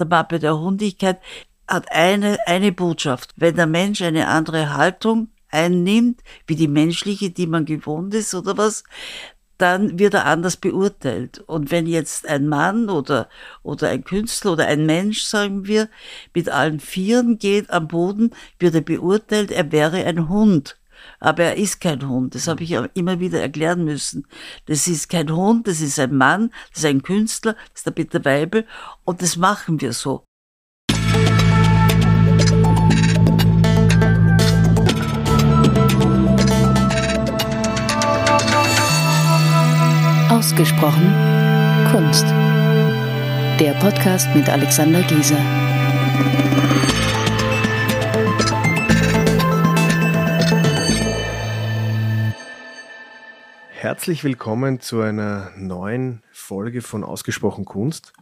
der Mappe der Hundigkeit, hat eine, eine Botschaft. Wenn der Mensch eine andere Haltung einnimmt, wie die menschliche, die man gewohnt ist oder was, dann wird er anders beurteilt. Und wenn jetzt ein Mann oder, oder ein Künstler oder ein Mensch, sagen wir, mit allen Vieren geht am Boden, wird er beurteilt, er wäre ein Hund. Aber er ist kein Hund. Das habe ich immer wieder erklären müssen. Das ist kein Hund, das ist ein Mann, das ist ein Künstler, das ist der Peter Weibel. Und das machen wir so. Ausgesprochen Kunst. Der Podcast mit Alexander Gieser. Herzlich willkommen zu einer neuen Folge von Ausgesprochen Kunst.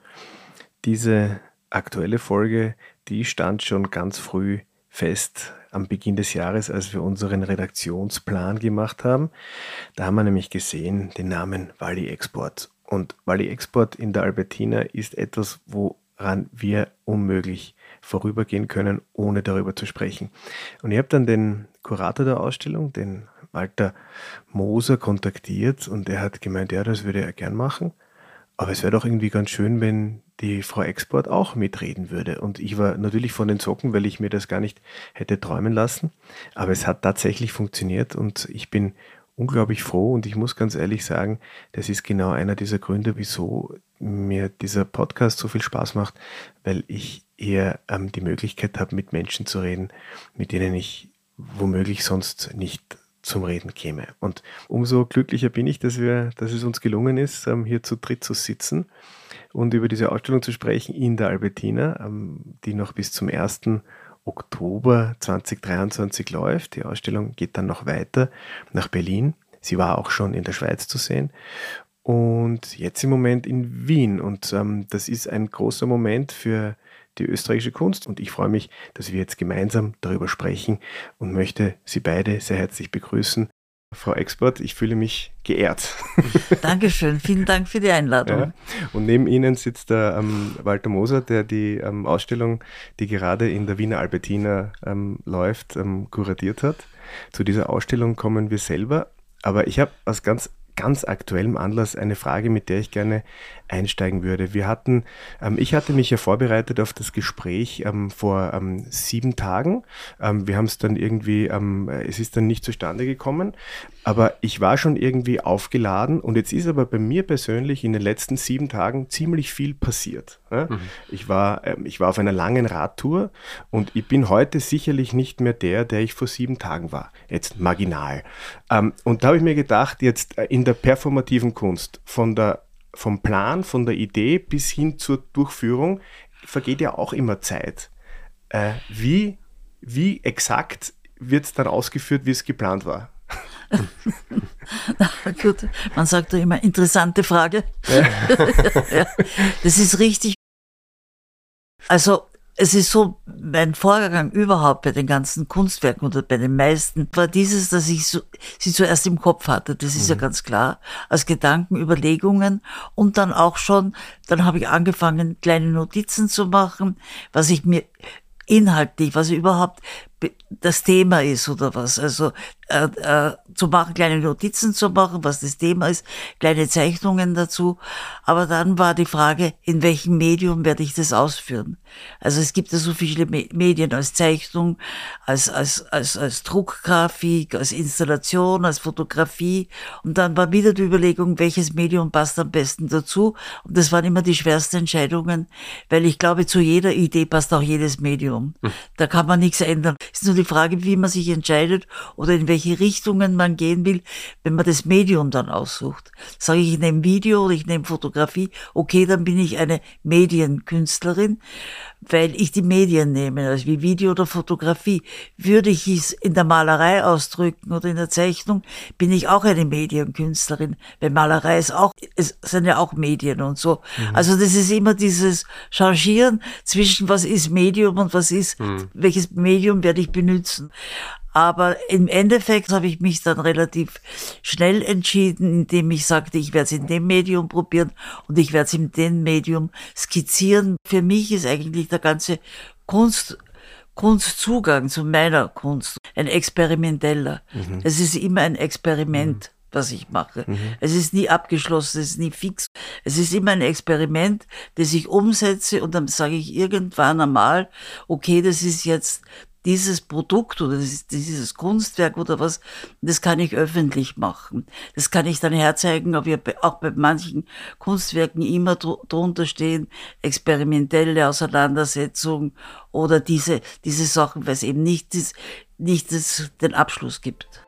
Diese aktuelle Folge, die stand schon ganz früh fest am Beginn des Jahres, als wir unseren Redaktionsplan gemacht haben. Da haben wir nämlich gesehen den Namen Wally Export. Und Wally Export in der Albertina ist etwas, woran wir unmöglich vorübergehen können, ohne darüber zu sprechen. Und ich habe dann den Kurator der Ausstellung, den Walter Moser, kontaktiert und er hat gemeint, ja, das würde er gern machen. Aber es wäre doch irgendwie ganz schön, wenn die Frau Export auch mitreden würde. Und ich war natürlich von den Socken, weil ich mir das gar nicht hätte träumen lassen. Aber es hat tatsächlich funktioniert und ich bin unglaublich froh und ich muss ganz ehrlich sagen, das ist genau einer dieser Gründe, wieso mir dieser Podcast so viel Spaß macht, weil ich eher ähm, die Möglichkeit habe, mit Menschen zu reden, mit denen ich womöglich sonst nicht zum Reden käme. Und umso glücklicher bin ich, dass wir, dass es uns gelungen ist, ähm, hier zu dritt zu sitzen und über diese Ausstellung zu sprechen in der Albertina, ähm, die noch bis zum 1. Oktober 2023 läuft. Die Ausstellung geht dann noch weiter nach Berlin. Sie war auch schon in der Schweiz zu sehen und jetzt im Moment in Wien. Und ähm, das ist ein großer Moment für die österreichische Kunst. Und ich freue mich, dass wir jetzt gemeinsam darüber sprechen und möchte Sie beide sehr herzlich begrüßen. Frau Export, ich fühle mich geehrt. Dankeschön, vielen Dank für die Einladung. Ja. Und neben Ihnen sitzt der ähm, Walter Moser, der die ähm, Ausstellung, die gerade in der Wiener Albertina ähm, läuft, ähm, kuratiert hat. Zu dieser Ausstellung kommen wir selber. Aber ich habe aus ganz ganz aktuellem Anlass eine Frage, mit der ich gerne einsteigen würde. Wir hatten, ähm, ich hatte mich ja vorbereitet auf das Gespräch ähm, vor ähm, sieben Tagen. Ähm, wir haben es dann irgendwie, ähm, es ist dann nicht zustande gekommen, aber ich war schon irgendwie aufgeladen und jetzt ist aber bei mir persönlich in den letzten sieben Tagen ziemlich viel passiert. Ne? Mhm. Ich, war, ähm, ich war auf einer langen Radtour und ich bin heute sicherlich nicht mehr der, der ich vor sieben Tagen war. Jetzt marginal. und da habe ich mir gedacht, jetzt äh, in der performativen Kunst, von der vom Plan, von der Idee bis hin zur Durchführung vergeht ja auch immer Zeit. Äh, wie, wie exakt wird es dann ausgeführt, wie es geplant war? gut, man sagt ja immer interessante Frage. Ja. ja, das ist richtig. Also es ist so, mein Vorgang überhaupt bei den ganzen Kunstwerken oder bei den meisten war dieses, dass ich so, sie zuerst im Kopf hatte. Das ist mhm. ja ganz klar. Als Gedanken, Überlegungen und dann auch schon, dann habe ich angefangen, kleine Notizen zu machen, was ich mir inhaltlich, was überhaupt das Thema ist oder was. Also äh, äh, zu machen, kleine Notizen zu machen, was das Thema ist, kleine Zeichnungen dazu. Aber dann war die Frage, in welchem Medium werde ich das ausführen? Also es gibt ja so viele Medien als Zeichnung, als, als, als, als Druckgrafik, als Installation, als Fotografie. Und dann war wieder die Überlegung, welches Medium passt am besten dazu. Und das waren immer die schwersten Entscheidungen, weil ich glaube, zu jeder Idee passt auch jedes Medium. Hm. Da kann man nichts ändern. Es ist nur die Frage, wie man sich entscheidet oder in welche Richtungen man gehen will, wenn man das Medium dann aussucht. Sage ich, ich nehme Video oder ich nehme Fotografie, okay, dann bin ich eine Medienkünstlerin weil ich die Medien nehme, also wie Video oder Fotografie. Würde ich es in der Malerei ausdrücken oder in der Zeichnung, bin ich auch eine Medienkünstlerin, weil Malerei ist auch, es sind ja auch Medien und so. Mhm. Also das ist immer dieses Changieren zwischen was ist Medium und was ist, mhm. welches Medium werde ich benutzen. Aber im Endeffekt habe ich mich dann relativ schnell entschieden, indem ich sagte, ich werde es in dem Medium probieren und ich werde es in dem Medium skizzieren. Für mich ist eigentlich der ganze Kunst Kunstzugang zu meiner Kunst ein experimenteller. Mhm. Es ist immer ein Experiment. Mhm was ich mache. Mhm. Es ist nie abgeschlossen, es ist nie fix. Es ist immer ein Experiment, das ich umsetze und dann sage ich irgendwann einmal, okay, das ist jetzt dieses Produkt oder dieses Kunstwerk oder was, das kann ich öffentlich machen. Das kann ich dann herzeigen, ob wir auch bei manchen Kunstwerken immer drunter stehen, experimentelle Auseinandersetzung oder diese, diese Sachen, weil es eben nicht, das, nicht das, den Abschluss gibt.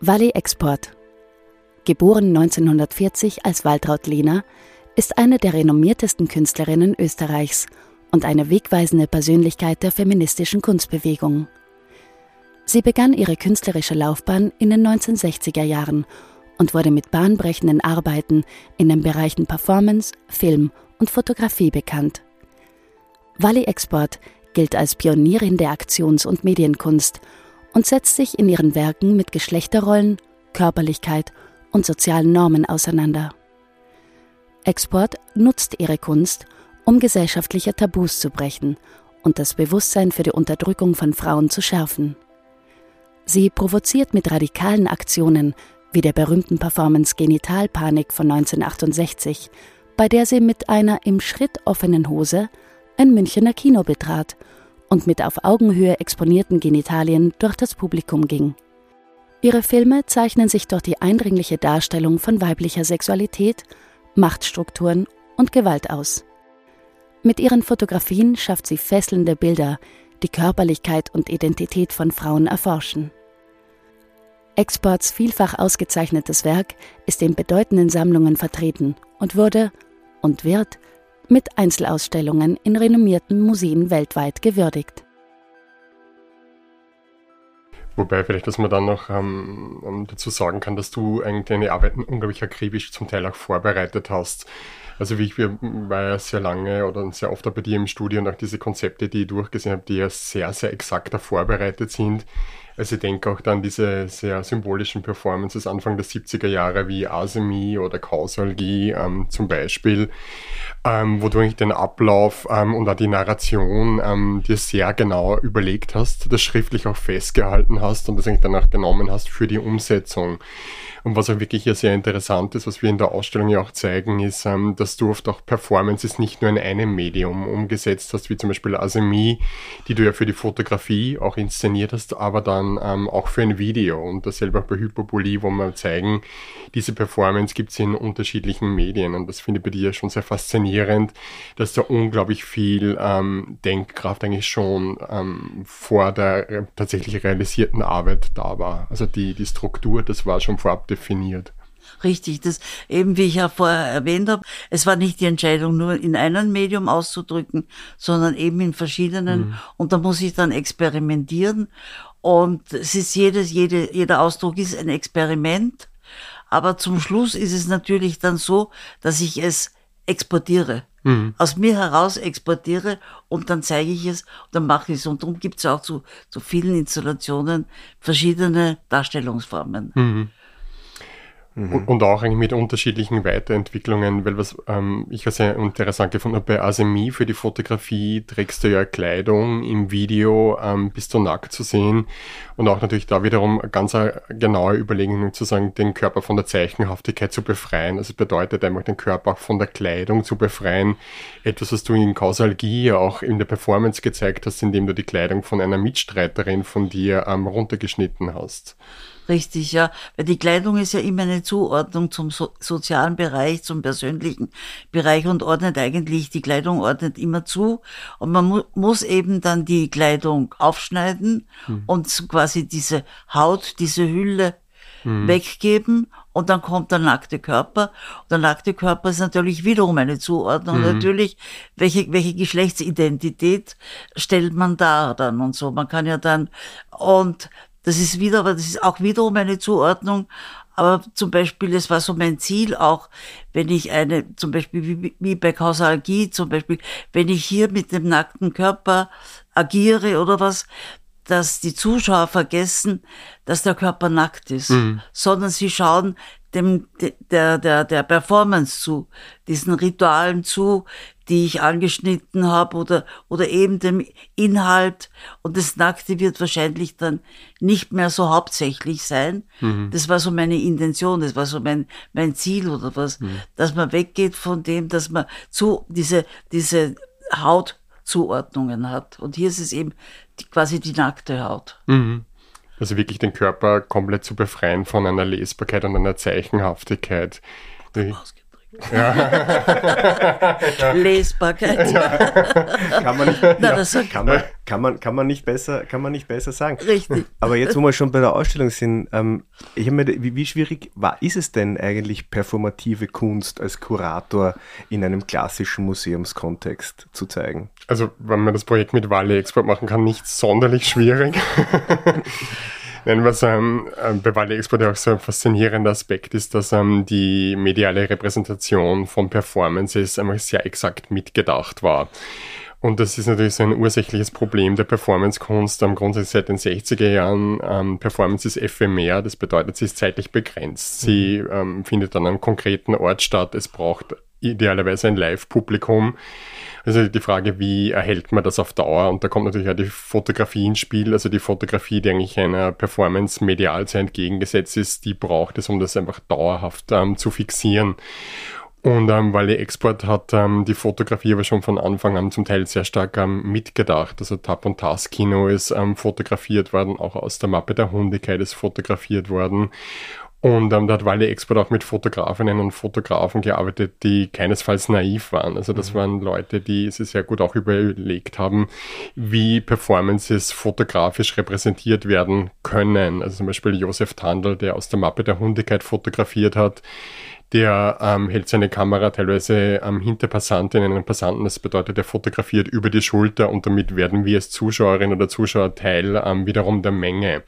Valley Export geboren 1940 als Waltraud Lehner, ist eine der renommiertesten Künstlerinnen Österreichs und eine wegweisende Persönlichkeit der feministischen Kunstbewegung. Sie begann ihre künstlerische Laufbahn in den 1960er Jahren und wurde mit bahnbrechenden Arbeiten in den Bereichen Performance, Film und Fotografie bekannt. Wally Export gilt als Pionierin der Aktions- und Medienkunst und setzt sich in ihren Werken mit Geschlechterrollen, Körperlichkeit und sozialen Normen auseinander. Export nutzt ihre Kunst, um gesellschaftliche Tabus zu brechen und das Bewusstsein für die Unterdrückung von Frauen zu schärfen. Sie provoziert mit radikalen Aktionen wie der berühmten Performance Genitalpanik von 1968, bei der sie mit einer im Schritt offenen Hose ein Münchener Kino betrat und mit auf Augenhöhe exponierten Genitalien durch das Publikum ging. Ihre Filme zeichnen sich durch die eindringliche Darstellung von weiblicher Sexualität, Machtstrukturen und Gewalt aus. Mit ihren Fotografien schafft sie fesselnde Bilder, die Körperlichkeit und Identität von Frauen erforschen. Exports vielfach ausgezeichnetes Werk ist in bedeutenden Sammlungen vertreten und wurde und wird mit Einzelausstellungen in renommierten Museen weltweit gewürdigt. Wobei vielleicht, dass man dann noch ähm, ähm, dazu sagen kann, dass du eigentlich deine Arbeiten unglaublich akribisch zum Teil auch vorbereitet hast. Also wie ich war ja sehr lange oder sehr oft bei dir im Studio und auch diese Konzepte, die ich durchgesehen habe, die ja sehr, sehr exakter vorbereitet sind. Also ich denke auch dann diese sehr symbolischen Performances Anfang der 70er Jahre wie Asemi oder Kausalgie ähm, zum Beispiel, ähm, wo du eigentlich den Ablauf ähm, und auch die Narration ähm, dir sehr genau überlegt hast, das schriftlich auch festgehalten hast und das eigentlich danach genommen hast für die Umsetzung. Und was auch wirklich hier sehr interessant ist, was wir in der Ausstellung ja auch zeigen, ist, ähm, dass du oft auch Performances nicht nur in einem Medium umgesetzt hast, wie zum Beispiel Asemi, die du ja für die Fotografie auch inszeniert hast, aber dann ähm, auch für ein Video. Und dasselbe auch bei Hypopolie, wo wir zeigen, diese Performance gibt es in unterschiedlichen Medien. Und das finde ich bei dir schon sehr faszinierend, dass da unglaublich viel ähm, Denkkraft eigentlich schon ähm, vor der tatsächlich realisierten Arbeit da war. Also die, die Struktur, das war schon vorab definiert. Richtig, das eben wie ich ja vorher erwähnt habe, es war nicht die Entscheidung nur in einem Medium auszudrücken, sondern eben in verschiedenen mhm. und da muss ich dann experimentieren und es ist jedes, jede, jeder Ausdruck ist ein Experiment, aber zum Schluss ist es natürlich dann so, dass ich es exportiere. Mhm. Aus mir heraus exportiere und dann zeige ich es und dann mache ich es. Und darum gibt es auch zu, zu vielen Installationen verschiedene Darstellungsformen. Mhm. Mhm. Und auch eigentlich mit unterschiedlichen Weiterentwicklungen, weil was ähm, ich ja sehr interessant gefunden habe, bei Asemi für die Fotografie trägst du ja Kleidung, im Video ähm, bist du nackt zu sehen und auch natürlich da wiederum ganz genaue Überlegungen zu sagen, den Körper von der Zeichenhaftigkeit zu befreien. Also bedeutet einfach den Körper auch von der Kleidung zu befreien. Etwas, was du in Kausalgie auch in der Performance gezeigt hast, indem du die Kleidung von einer Mitstreiterin von dir ähm, runtergeschnitten hast. Richtig, ja. Weil die Kleidung ist ja immer eine Zuordnung zum so sozialen Bereich, zum persönlichen Bereich und ordnet eigentlich, die Kleidung ordnet immer zu. Und man mu muss eben dann die Kleidung aufschneiden hm. und quasi diese Haut, diese Hülle hm. weggeben und dann kommt der nackte Körper. Und der nackte Körper ist natürlich wiederum eine Zuordnung. Mhm. Natürlich, welche, welche Geschlechtsidentität stellt man da dann und so. Man kann ja dann, und das ist wieder, aber das ist auch wiederum eine Zuordnung. Aber zum Beispiel, es war so mein Ziel auch, wenn ich eine, zum Beispiel wie, wie bei Kausalgie, zum Beispiel, wenn ich hier mit dem nackten Körper agiere oder was, dass die Zuschauer vergessen, dass der Körper nackt ist, mhm. sondern sie schauen dem, der, der, der Performance zu, diesen Ritualen zu, die ich angeschnitten habe oder, oder eben dem Inhalt. Und das Nackte wird wahrscheinlich dann nicht mehr so hauptsächlich sein. Mhm. Das war so meine Intention, das war so mein, mein Ziel oder was, mhm. dass man weggeht von dem, dass man zu, diese, diese Hautzuordnungen hat. Und hier ist es eben die, quasi die nackte Haut. Mhm. Also wirklich den Körper komplett zu befreien von einer Lesbarkeit und einer Zeichenhaftigkeit. Ja. Lesbarkeit. Ja. Kann, man nicht, Na, ja, kann, man, kann, man, kann, man nicht besser, kann man nicht besser sagen. Richtig. Aber jetzt, wo wir schon bei der Ausstellung sind, ähm, ich mir, wie, wie, schwierig war, ist es denn eigentlich, performative Kunst als Kurator in einem klassischen Museumskontext zu zeigen? Also, wenn man das Projekt mit Wale Export machen kann, nicht sonderlich schwierig. Nein, was ähm, äh, bei Wally Export auch so ein faszinierender Aspekt ist, dass ähm, die mediale Repräsentation von Performances einfach sehr exakt mitgedacht war. Und das ist natürlich so ein ursächliches Problem der Performancekunst. Am grundsätzlich seit den 60er Jahren ähm, Performance ist ephemer, das bedeutet, sie ist zeitlich begrenzt. Sie mhm. ähm, findet an einem konkreten Ort statt. Es braucht idealerweise ein Live-Publikum. Also die Frage, wie erhält man das auf Dauer? Und da kommt natürlich auch die Fotografie ins Spiel. Also die Fotografie, die eigentlich einer Performance medial sehr entgegengesetzt ist, die braucht es, um das einfach dauerhaft ähm, zu fixieren. Und ähm, der Export hat ähm, die Fotografie aber schon von Anfang an zum Teil sehr stark ähm, mitgedacht. Also Tap und Tas Kino ist ähm, fotografiert worden, auch aus der Mappe der Hundigkeit ist fotografiert worden. Und ähm, da hat Wally Export auch mit Fotografinnen und Fotografen gearbeitet, die keinesfalls naiv waren. Also das mhm. waren Leute, die sich sehr gut auch überlegt haben, wie Performances fotografisch repräsentiert werden können. Also zum Beispiel Josef Tandl, der aus der Mappe der Hundigkeit fotografiert hat, der ähm, hält seine Kamera teilweise ähm, hinter Passantinnen und Passanten. Das bedeutet, er fotografiert über die Schulter und damit werden wir als Zuschauerin oder Zuschauer Teil ähm, wiederum der Menge.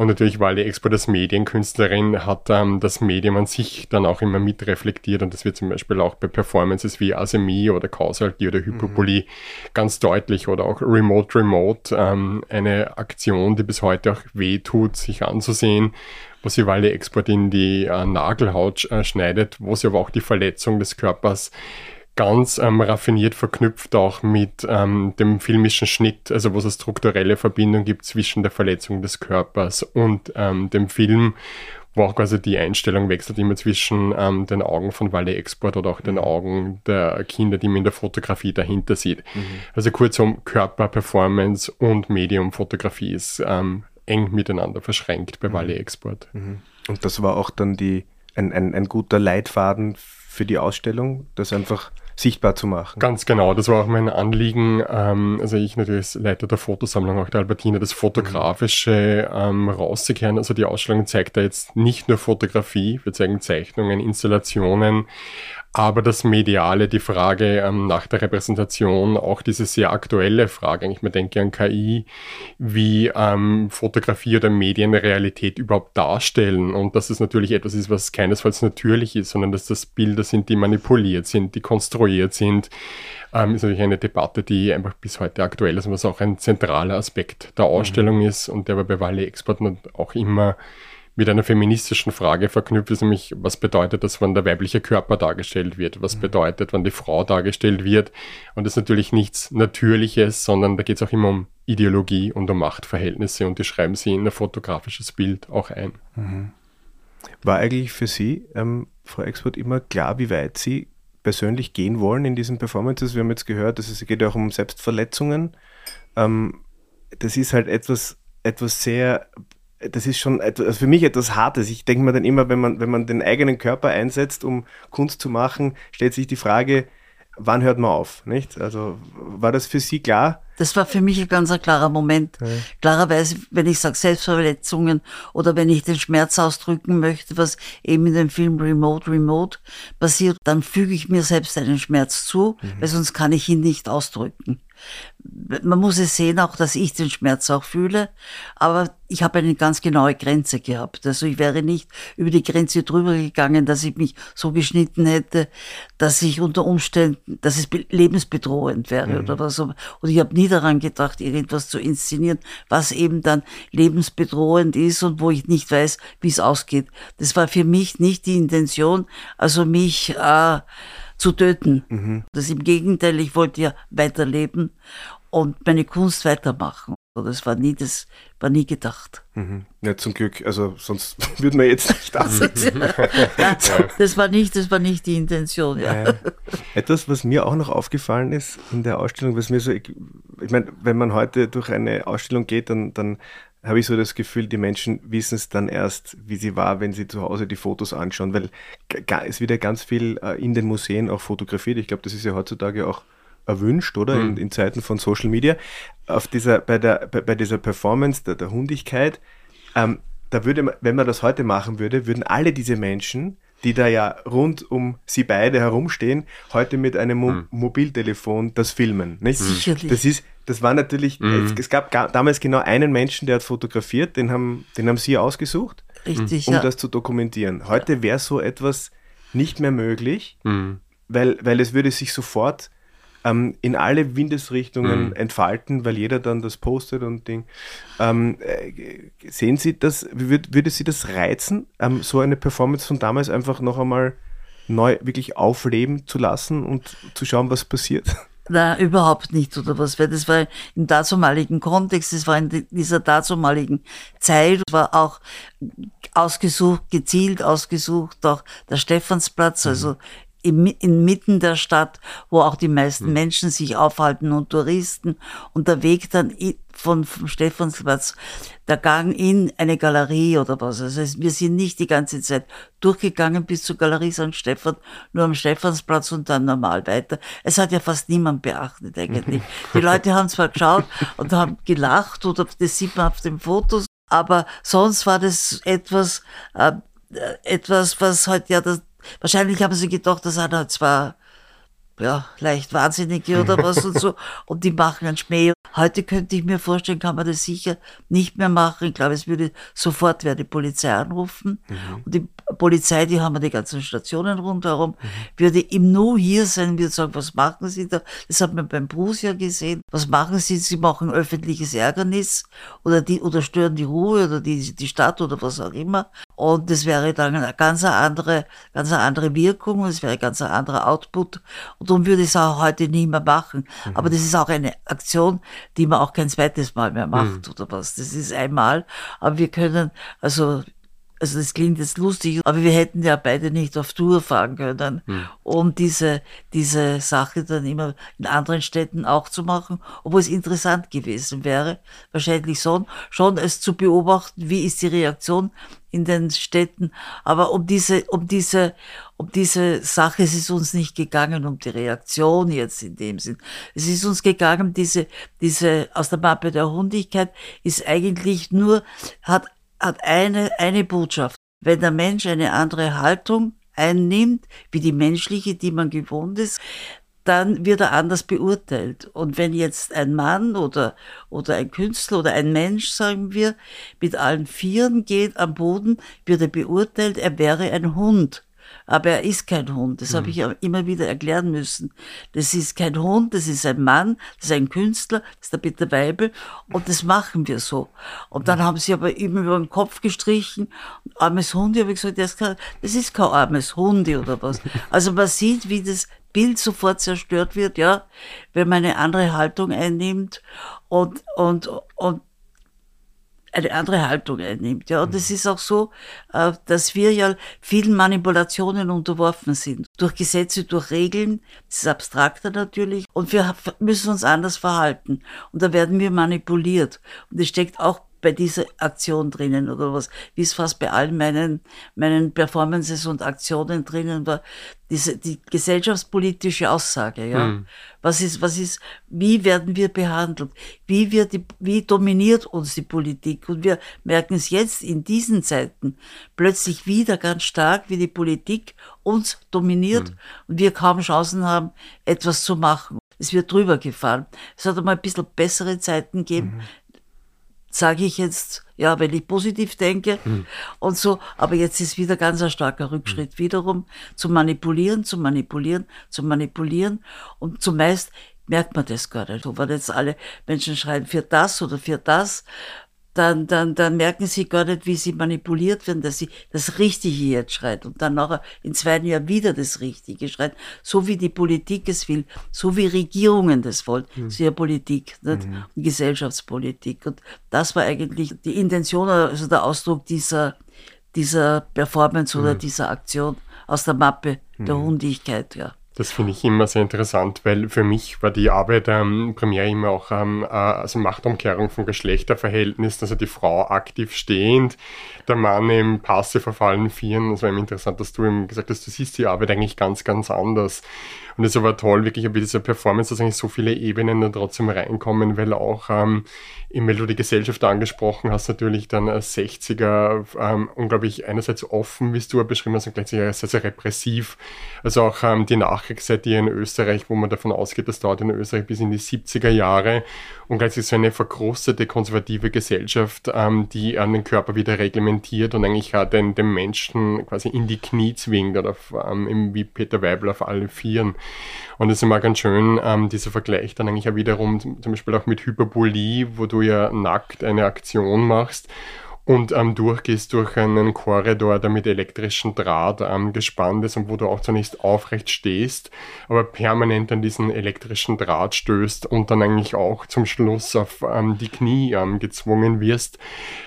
Und natürlich Wally Expo als Medienkünstlerin hat ähm, das Medium an sich dann auch immer mitreflektiert und das wird zum Beispiel auch bei Performances wie Asemie oder Causality oder Hypopolie mhm. ganz deutlich oder auch Remote Remote, ähm, eine Aktion, die bis heute auch weh tut, sich anzusehen, wo sie Wally Export in die äh, Nagelhaut äh, schneidet, wo sie aber auch die Verletzung des Körpers ganz ähm, raffiniert verknüpft auch mit ähm, dem filmischen Schnitt, also wo es eine strukturelle Verbindung gibt zwischen der Verletzung des Körpers und ähm, dem Film, wo auch quasi die Einstellung wechselt immer zwischen ähm, den Augen von Wally Export oder auch den mhm. Augen der Kinder, die man in der Fotografie dahinter sieht. Mhm. Also kurzum, Körper, Performance und Medium-Fotografie ist ähm, eng miteinander verschränkt bei mhm. Wally Export. Mhm. Und das war auch dann die, ein, ein, ein guter Leitfaden für die Ausstellung, das einfach sichtbar zu machen. Ganz genau, das war auch mein Anliegen. Ähm, also ich natürlich als Leiter der Fotosammlung auch der Albertina, das Fotografische ähm, rauszukehren. Also die Ausstellung zeigt da jetzt nicht nur Fotografie, wir zeigen Zeichnungen, Installationen, aber das Mediale, die Frage ähm, nach der Repräsentation, auch diese sehr aktuelle Frage, eigentlich man denke an KI, wie ähm, Fotografie oder Medien Realität überhaupt darstellen und dass es natürlich etwas ist, was keinesfalls natürlich ist, sondern dass das Bilder sind, die manipuliert sind, die konstruiert sind, ähm, ist natürlich eine Debatte, die einfach bis heute aktuell ist und was auch ein zentraler Aspekt der Ausstellung mhm. ist und der bei Wally Export auch immer mit einer feministischen Frage verknüpft ist, nämlich was bedeutet das, wenn der weibliche Körper dargestellt wird? Was mhm. bedeutet, wenn die Frau dargestellt wird? Und das ist natürlich nichts Natürliches, sondern da geht es auch immer um Ideologie und um Machtverhältnisse und die schreiben sie in ein fotografisches Bild auch ein. Mhm. War eigentlich für Sie, ähm, Frau Export, immer klar, wie weit Sie persönlich gehen wollen in diesen Performances? Wir haben jetzt gehört, dass es geht auch um Selbstverletzungen. Ähm, das ist halt etwas, etwas sehr das ist schon etwas, also für mich etwas Hartes. Ich denke mir dann immer, wenn man, wenn man den eigenen Körper einsetzt, um Kunst zu machen, stellt sich die Frage, wann hört man auf? Nicht? Also war das für Sie klar? Das war für mich ein ganz klarer Moment. Ja. Klarerweise, wenn ich sage Selbstverletzungen oder wenn ich den Schmerz ausdrücken möchte, was eben in dem Film Remote Remote passiert, dann füge ich mir selbst einen Schmerz zu, mhm. weil sonst kann ich ihn nicht ausdrücken man muss es sehen, auch dass ich den Schmerz auch fühle, aber ich habe eine ganz genaue Grenze gehabt. Also ich wäre nicht über die Grenze drüber gegangen, dass ich mich so geschnitten hätte, dass ich unter Umständen, dass es lebensbedrohend wäre mhm. oder was. Und ich habe nie daran gedacht, irgendwas zu inszenieren, was eben dann lebensbedrohend ist und wo ich nicht weiß, wie es ausgeht. Das war für mich nicht die Intention, also mich äh, zu töten. Mhm. Das im Gegenteil, ich wollte ja weiterleben und meine Kunst weitermachen. Das war nie, das war nie gedacht. Mhm. Ja, zum Glück. Also sonst würden wir jetzt nicht da sitzen. ja, das war nicht, das war nicht die Intention. Ja. Ja, Etwas, was mir auch noch aufgefallen ist in der Ausstellung, was mir so, ich, ich meine, wenn man heute durch eine Ausstellung geht, dann, dann habe ich so das Gefühl, die Menschen wissen es dann erst, wie sie war, wenn sie zu Hause die Fotos anschauen, weil es wird ja ganz viel äh, in den Museen auch fotografiert. Ich glaube, das ist ja heutzutage auch erwünscht, oder? Mhm. In, in, Zeiten von Social Media. Auf dieser, bei, der, bei, bei dieser Performance der, der Hundigkeit, ähm, da würde man, wenn man das heute machen würde, würden alle diese Menschen, die da ja rund um sie beide herumstehen, heute mit einem Mo mhm. Mobiltelefon das filmen. Nicht? Sicherlich. Das ist, das war natürlich, mhm. es, es, gab damals genau einen Menschen, der hat fotografiert, den haben, den haben sie ausgesucht, Richtig, um ja. das zu dokumentieren. Heute wäre so etwas nicht mehr möglich, mhm. weil, weil es würde sich sofort ähm, in alle Windesrichtungen mhm. entfalten, weil jeder dann das postet und Ding. Ähm, äh, sehen Sie das, würd, würde Sie das reizen, ähm, so eine Performance von damals einfach noch einmal neu wirklich aufleben zu lassen und zu schauen, was passiert? Na, überhaupt nicht, oder was? Weil das war im dazumaligen Kontext, das war in dieser dazumaligen Zeit, war auch ausgesucht, gezielt ausgesucht, auch der Stephansplatz, mhm. also inmitten der Stadt, wo auch die meisten mhm. Menschen sich aufhalten und Touristen. Und der Weg dann von, vom Stephansplatz, der Gang in eine Galerie oder was. Also wir sind nicht die ganze Zeit durchgegangen bis zur Galerie St. Stephan, nur am Stephansplatz und dann normal weiter. Es hat ja fast niemand beachtet eigentlich. Die Leute haben zwar geschaut und haben gelacht oder das sieht man auf den Fotos, aber sonst war das etwas, äh, etwas, was halt ja das, Wahrscheinlich haben sie gedacht, das hat er zwar ja, leicht Wahnsinnige oder was und so. Und die machen einen Schmäh. Heute könnte ich mir vorstellen, kann man das sicher nicht mehr machen. Ich glaube, es würde sofort wer die Polizei anrufen. Mhm. Und die Polizei, die haben wir die ganzen Stationen rundherum, mhm. würde im Nu hier sein, würde sagen, was machen Sie da? Das hat man beim Bruce ja gesehen. Was machen Sie? Sie machen öffentliches Ärgernis oder die, oder stören die Ruhe oder die, die Stadt oder was auch immer. Und das wäre dann eine ganz andere, ganz andere Wirkung, es wäre ein ganz anderer Output. Und darum würde ich es auch heute nie mehr machen. Mhm. Aber das ist auch eine Aktion, die man auch kein zweites Mal mehr macht mhm. oder was. Das ist einmal. Aber wir können, also also das klingt jetzt lustig, aber wir hätten ja beide nicht auf Tour fahren können, hm. um diese, diese Sache dann immer in anderen Städten auch zu machen, obwohl es interessant gewesen wäre, wahrscheinlich schon, schon es zu beobachten, wie ist die Reaktion in den Städten, aber um diese, um diese, um diese Sache es ist uns nicht gegangen, um die Reaktion jetzt in dem Sinn. Es ist uns gegangen, diese, diese, aus der Mappe der Hundigkeit ist eigentlich nur, hat hat eine, eine Botschaft. Wenn der Mensch eine andere Haltung einnimmt, wie die menschliche, die man gewohnt ist, dann wird er anders beurteilt. Und wenn jetzt ein Mann oder, oder ein Künstler oder ein Mensch, sagen wir, mit allen Vieren geht am Boden, wird er beurteilt, er wäre ein Hund. Aber er ist kein Hund. Das mhm. habe ich immer wieder erklären müssen. Das ist kein Hund, das ist ein Mann, das ist ein Künstler, das ist der Peter Weibel. Und das machen wir so. Und dann haben sie aber immer über den Kopf gestrichen. Armes Hundi, habe ich gesagt, das, kann, das ist kein armes Hundi oder was. Also man sieht, wie das Bild sofort zerstört wird, ja, wenn man eine andere Haltung einnimmt und, und, und eine andere Haltung einnimmt. Ja, und es mhm. ist auch so, äh, dass wir ja vielen Manipulationen unterworfen sind. Durch Gesetze, durch Regeln. Das ist abstrakter natürlich. Und wir müssen uns anders verhalten. Und da werden wir manipuliert. Und es steckt auch bei dieser Aktion drinnen oder was, wie es fast bei allen meinen, meinen Performances und Aktionen drinnen war, diese, die gesellschaftspolitische Aussage, ja. Mhm. Was ist, was ist, wie werden wir behandelt? Wie wird die, wie dominiert uns die Politik? Und wir merken es jetzt in diesen Zeiten plötzlich wieder ganz stark, wie die Politik uns dominiert mhm. und wir kaum Chancen haben, etwas zu machen. Es wird drüber gefahren. Es hat einmal ein bisschen bessere Zeiten gegeben. Mhm sage ich jetzt, ja, wenn ich positiv denke mhm. und so. Aber jetzt ist wieder ganz ein starker Rückschritt mhm. wiederum zu manipulieren, zu manipulieren, zu manipulieren und zumeist merkt man das gar nicht. So, wenn jetzt alle Menschen schreiben für das oder für das, dann, dann, dann merken sie gar nicht, wie sie manipuliert werden, dass sie das Richtige jetzt schreit und dann nachher in zwei Jahren wieder das Richtige schreit, so wie die Politik es will, so wie Regierungen das wollen. Mhm. Das ist ja Politik, nicht? Mhm. Gesellschaftspolitik. Und das war eigentlich die Intention, also der Ausdruck dieser, dieser Performance mhm. oder dieser Aktion aus der Mappe der mhm. Hundigkeit, ja. Das finde ich immer sehr interessant, weil für mich war die Arbeit ähm, primär immer auch ähm, äh, also Machtumkehrung von Geschlechterverhältnissen, also die Frau aktiv stehend, der Mann im passiv verfallen vieren. Das war immer interessant, dass du ihm gesagt hast, du siehst die Arbeit eigentlich ganz, ganz anders. Und es war toll, wirklich bei dieser Performance, dass eigentlich so viele Ebenen da trotzdem reinkommen, weil auch ähm, weil du die Gesellschaft angesprochen hast, natürlich dann als 60er ähm, unglaublich einerseits offen, wie du beschrieben hast, und gleichzeitig sehr, sehr repressiv. Also auch ähm, die Nachkriegszeit hier in Österreich, wo man davon ausgeht, das dauert in Österreich bis in die 70er Jahre und gleichzeitig so eine verkrustete konservative Gesellschaft, ähm, die an den Körper wieder reglementiert und eigentlich auch den, den Menschen quasi in die Knie zwingt oder ähm, wie Peter Weibel auf alle Vieren. Und das ist immer ganz schön, ähm, dieser Vergleich dann eigentlich auch wiederum zum Beispiel auch mit Hyperbolie, wo du ja nackt eine Aktion machst und ähm, durchgehst durch einen Korridor, der mit elektrischem Draht ähm, gespannt ist und wo du auch zunächst aufrecht stehst, aber permanent an diesen elektrischen Draht stößt und dann eigentlich auch zum Schluss auf ähm, die Knie ähm, gezwungen wirst.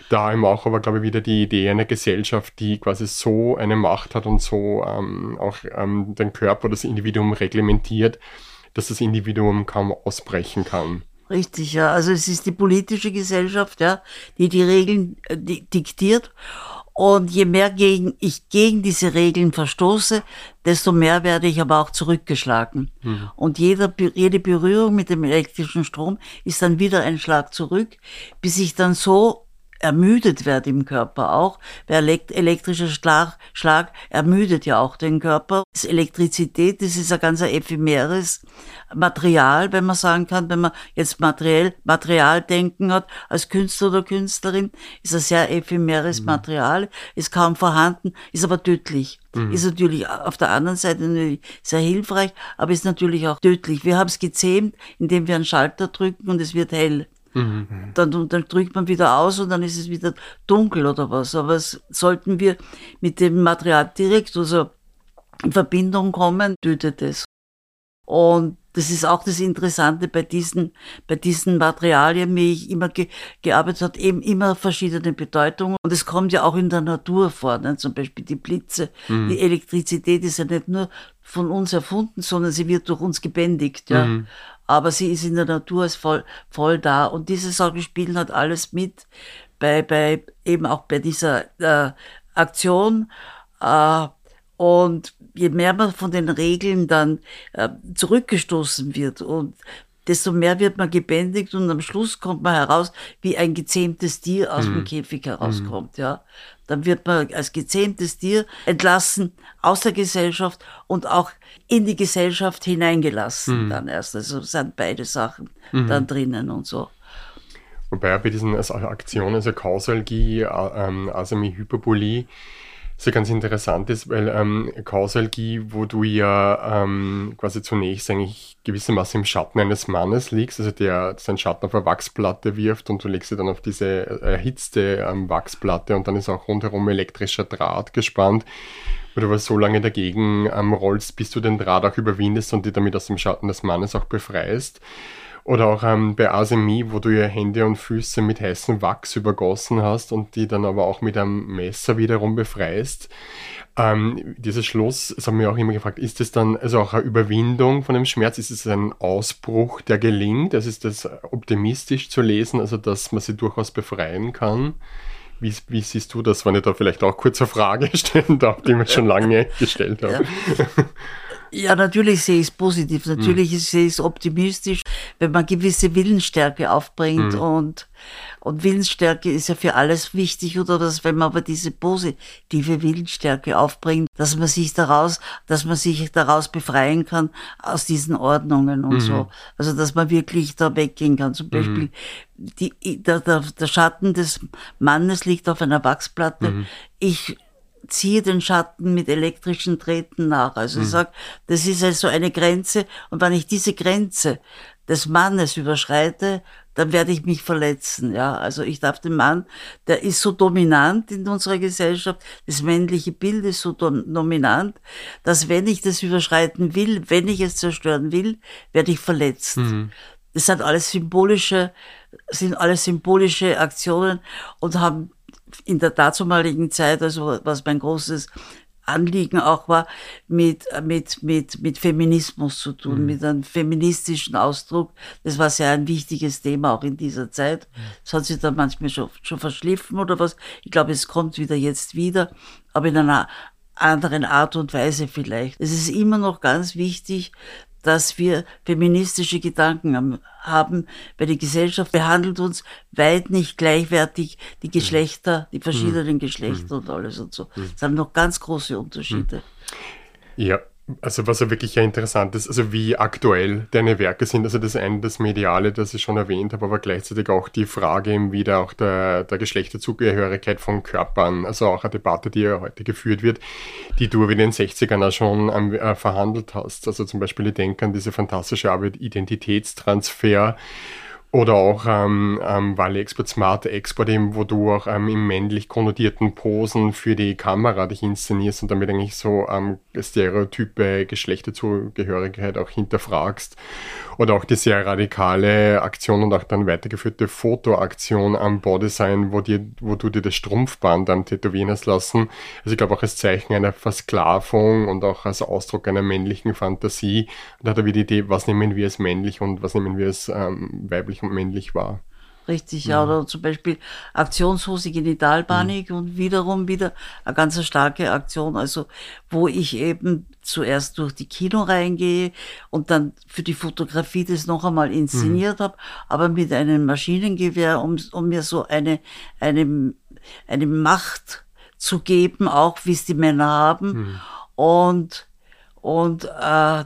Da eben auch aber, glaube ich, wieder die Idee einer Gesellschaft, die quasi so eine Macht hat und so ähm, auch ähm, den Körper, das Individuum reglementiert, dass das Individuum kaum ausbrechen kann. Richtig, ja. Also es ist die politische Gesellschaft, ja, die die Regeln äh, diktiert. Und je mehr gegen, ich gegen diese Regeln verstoße, desto mehr werde ich aber auch zurückgeschlagen. Mhm. Und jeder, jede Berührung mit dem elektrischen Strom ist dann wieder ein Schlag zurück, bis ich dann so ermüdet wird im Körper auch. Der elektrische Schlag, Schlag ermüdet ja auch den Körper. Das Elektrizität, das ist ein ganz ephemeres Material, wenn man sagen kann, wenn man jetzt materiell Materialdenken hat als Künstler oder Künstlerin, ist ein sehr ephemeres mhm. Material, ist kaum vorhanden, ist aber tödlich. Mhm. Ist natürlich auf der anderen Seite sehr hilfreich, aber ist natürlich auch tödlich. Wir haben es gezähmt, indem wir einen Schalter drücken und es wird hell. Mhm. Dann, dann drückt man wieder aus und dann ist es wieder dunkel oder was. Aber es, sollten wir mit dem Material direkt also in Verbindung kommen, tötet es. Und das ist auch das Interessante bei diesen, bei diesen Materialien, wie ich immer ge, gearbeitet habe, eben immer verschiedene Bedeutungen. Und es kommt ja auch in der Natur vor, ne? zum Beispiel die Blitze. Mhm. Die Elektrizität ist ja nicht nur von uns erfunden, sondern sie wird durch uns gebändigt. Ja? Mhm aber sie ist in der Natur ist voll, voll da. Und diese Sachen spielen halt alles mit bei, bei eben auch bei dieser äh, Aktion. Äh, und je mehr man von den Regeln dann äh, zurückgestoßen wird und desto mehr wird man gebändigt und am Schluss kommt man heraus, wie ein gezähmtes Tier aus mhm. dem Käfig herauskommt, mhm. ja. Dann wird man als gezähmtes Tier entlassen aus der Gesellschaft und auch in die Gesellschaft hineingelassen mhm. dann erst. Also sind beide Sachen mhm. dann drinnen und so. Wobei bei diesen Aktionen, also Kausalgie, äh, ähm, Ja ganz interessant ist, weil ähm, Kausalgie, wo du ja ähm, quasi zunächst eigentlich gewissermaßen im Schatten eines Mannes liegst, also der seinen Schatten auf eine Wachsplatte wirft und du legst sie dann auf diese erhitzte ähm, Wachsplatte und dann ist auch rundherum elektrischer Draht gespannt, wo du aber so lange dagegen ähm, rollst, bis du den Draht auch überwindest und dich damit aus dem Schatten des Mannes auch befreist. Oder auch ähm, bei Asemi, wo du ja Hände und Füße mit heißem Wachs übergossen hast und die dann aber auch mit einem Messer wiederum befreist. Ähm, dieses Schluss, das haben wir auch immer gefragt, ist es dann also auch eine Überwindung von dem Schmerz? Ist es ein Ausbruch, der gelingt? Also ist das optimistisch zu lesen, also dass man sie durchaus befreien kann? Wie, wie siehst du das, wenn ich da vielleicht auch kurz eine Frage stellen darf, die mir schon lange gestellt habe? Ja. Ja, natürlich sehe ich es positiv, natürlich mhm. sehe ich es optimistisch, wenn man gewisse Willensstärke aufbringt mhm. und, und Willensstärke ist ja für alles wichtig oder dass, wenn man aber diese positive Willensstärke aufbringt, dass man sich daraus, dass man sich daraus befreien kann aus diesen Ordnungen und mhm. so. Also, dass man wirklich da weggehen kann. Zum mhm. Beispiel, die, der, der, der Schatten des Mannes liegt auf einer Wachsplatte. Mhm. Ich ziehe den Schatten mit elektrischen Drähten nach. Also mhm. ich sage, das ist also eine Grenze und wenn ich diese Grenze des Mannes überschreite, dann werde ich mich verletzen. Ja, also ich darf den Mann, der ist so dominant in unserer Gesellschaft, das männliche Bild ist so dominant, dass wenn ich das überschreiten will, wenn ich es zerstören will, werde ich verletzt. Mhm. Das sind alles symbolische, sind alles symbolische Aktionen und haben in der dazumaligen Zeit, also was mein großes Anliegen auch war, mit, mit, mit, mit Feminismus zu tun, mhm. mit einem feministischen Ausdruck. Das war sehr ein wichtiges Thema auch in dieser Zeit. Das hat sich dann manchmal schon, schon verschliffen oder was. Ich glaube, es kommt wieder jetzt wieder, aber in einer anderen Art und Weise vielleicht. Es ist immer noch ganz wichtig, dass wir feministische Gedanken haben, weil die Gesellschaft behandelt uns weit nicht gleichwertig die Geschlechter, die verschiedenen mhm. Geschlechter und alles und so. Es haben noch ganz große Unterschiede. Ja, also was ja wirklich ja interessant ist, also wie aktuell deine Werke sind. Also das eine, das Mediale, das ich schon erwähnt habe, aber gleichzeitig auch die Frage eben wieder auch der, der Geschlechterzugehörigkeit von Körpern. Also auch eine Debatte, die ja heute geführt wird, die du in den 60ern auch schon äh, verhandelt hast. Also zum Beispiel, ich denke an diese fantastische Arbeit Identitätstransfer, oder auch ähm, ähm, Wally Export Smart Export, eben, wo du auch ähm, im männlich konnotierten Posen für die Kamera dich inszenierst und damit eigentlich so ähm, Stereotype, Geschlechterzugehörigkeit auch hinterfragst. Oder auch die sehr radikale Aktion und auch dann weitergeführte Fotoaktion am Bodysign, wo, dir, wo du dir das Strumpfband am Tätowieren hast lassen. Also ich glaube auch als Zeichen einer Versklavung und auch als Ausdruck einer männlichen Fantasie. Und da hat er wieder die Idee, was nehmen wir als männlich und was nehmen wir als ähm, weiblich und männlich war. Richtig, ja, oder zum Beispiel Aktionshose Genitalpanik mhm. und wiederum wieder eine ganz starke Aktion, also wo ich eben zuerst durch die Kino reingehe und dann für die Fotografie das noch einmal inszeniert mhm. habe, aber mit einem Maschinengewehr, um, um mir so eine, eine, eine Macht zu geben, auch wie es die Männer haben. Mhm. Und, und äh,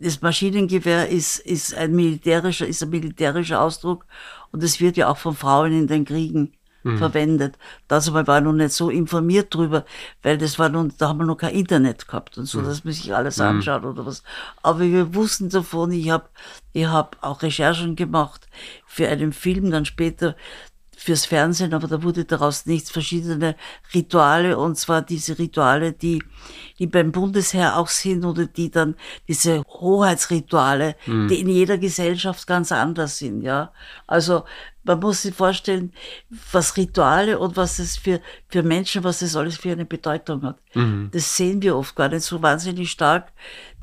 das Maschinengewehr ist, ist ein militärischer, ist ein militärischer Ausdruck und es wird ja auch von Frauen in den Kriegen mhm. verwendet. Das aber war noch nicht so informiert drüber, weil das war nun, da haben wir noch kein Internet gehabt und so, mhm. dass man sich alles mhm. anschaut oder was. Aber wir wussten davon, ich habe ich hab auch Recherchen gemacht für einen Film, dann später fürs Fernsehen, aber da wurde daraus nichts, verschiedene Rituale, und zwar diese Rituale, die, die beim Bundesheer auch sind oder die dann diese Hoheitsrituale, mhm. die in jeder Gesellschaft ganz anders sind, ja. Also, man muss sich vorstellen, was Rituale und was es für, für Menschen, was das alles für eine Bedeutung hat. Mhm. Das sehen wir oft gar nicht so wahnsinnig stark,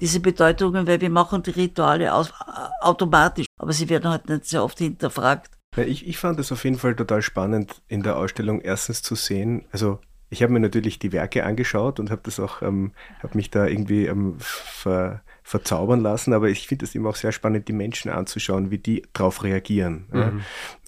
diese Bedeutungen, weil wir machen die Rituale aus, automatisch, aber sie werden halt nicht sehr oft hinterfragt. Ich, ich fand es auf jeden Fall total spannend in der Ausstellung erstens zu sehen, also ich habe mir natürlich die Werke angeschaut und habe das auch, ähm, habe mich da irgendwie ähm, ver, verzaubern lassen, aber ich finde es immer auch sehr spannend, die Menschen anzuschauen, wie die darauf reagieren. Mhm. Ja.